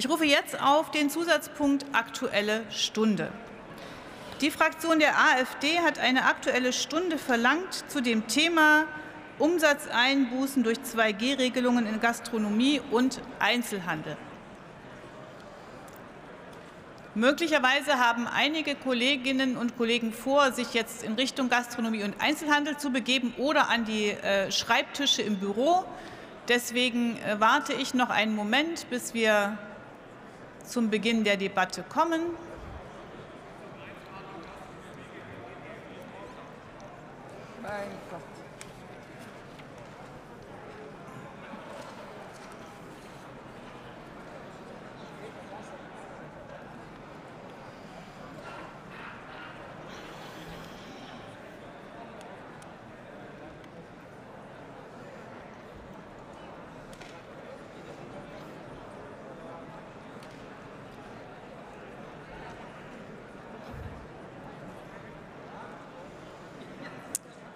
Ich rufe jetzt auf den Zusatzpunkt Aktuelle Stunde. Die Fraktion der AfD hat eine Aktuelle Stunde verlangt zu dem Thema Umsatzeinbußen durch 2G-Regelungen in Gastronomie und Einzelhandel. Möglicherweise haben einige Kolleginnen und Kollegen vor, sich jetzt in Richtung Gastronomie und Einzelhandel zu begeben oder an die äh, Schreibtische im Büro. Deswegen äh, warte ich noch einen Moment, bis wir zum Beginn der Debatte kommen. Mein Gott.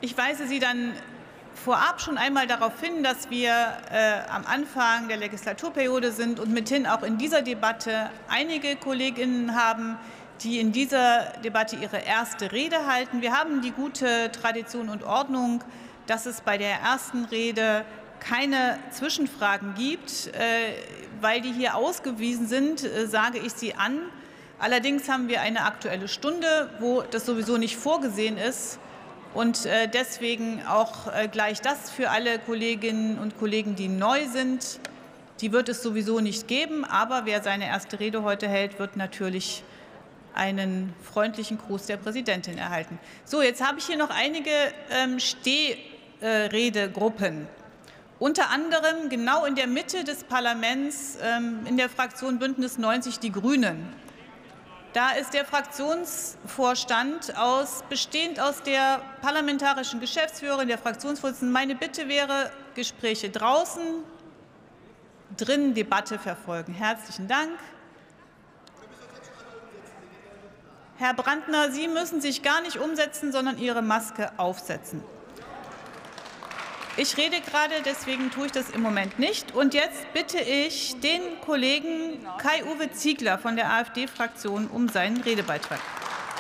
Ich weise Sie dann vorab schon einmal darauf hin, dass wir äh, am Anfang der Legislaturperiode sind und mithin auch in dieser Debatte einige Kolleginnen haben, die in dieser Debatte ihre erste Rede halten. Wir haben die gute Tradition und Ordnung, dass es bei der ersten Rede keine Zwischenfragen gibt. Äh, weil die hier ausgewiesen sind, äh, sage ich sie an. Allerdings haben wir eine Aktuelle Stunde, wo das sowieso nicht vorgesehen ist. Und äh, deswegen auch äh, gleich das für alle Kolleginnen und Kollegen, die neu sind. Die wird es sowieso nicht geben, aber wer seine erste Rede heute hält, wird natürlich einen freundlichen Gruß der Präsidentin erhalten. So, jetzt habe ich hier noch einige ähm, Stehredegruppen. Unter anderem genau in der Mitte des Parlaments ähm, in der Fraktion Bündnis 90 Die Grünen. Da ist der Fraktionsvorstand aus, bestehend aus der parlamentarischen Geschäftsführerin, der Fraktionsvorsitzenden. Meine Bitte wäre, Gespräche draußen, drinnen Debatte verfolgen. Herzlichen Dank. Herr Brandner, Sie müssen sich gar nicht umsetzen, sondern Ihre Maske aufsetzen. Ich rede gerade, deswegen tue ich das im Moment nicht. Und jetzt bitte ich den Kollegen Kai-Uwe Ziegler von der AfD-Fraktion um seinen Redebeitrag.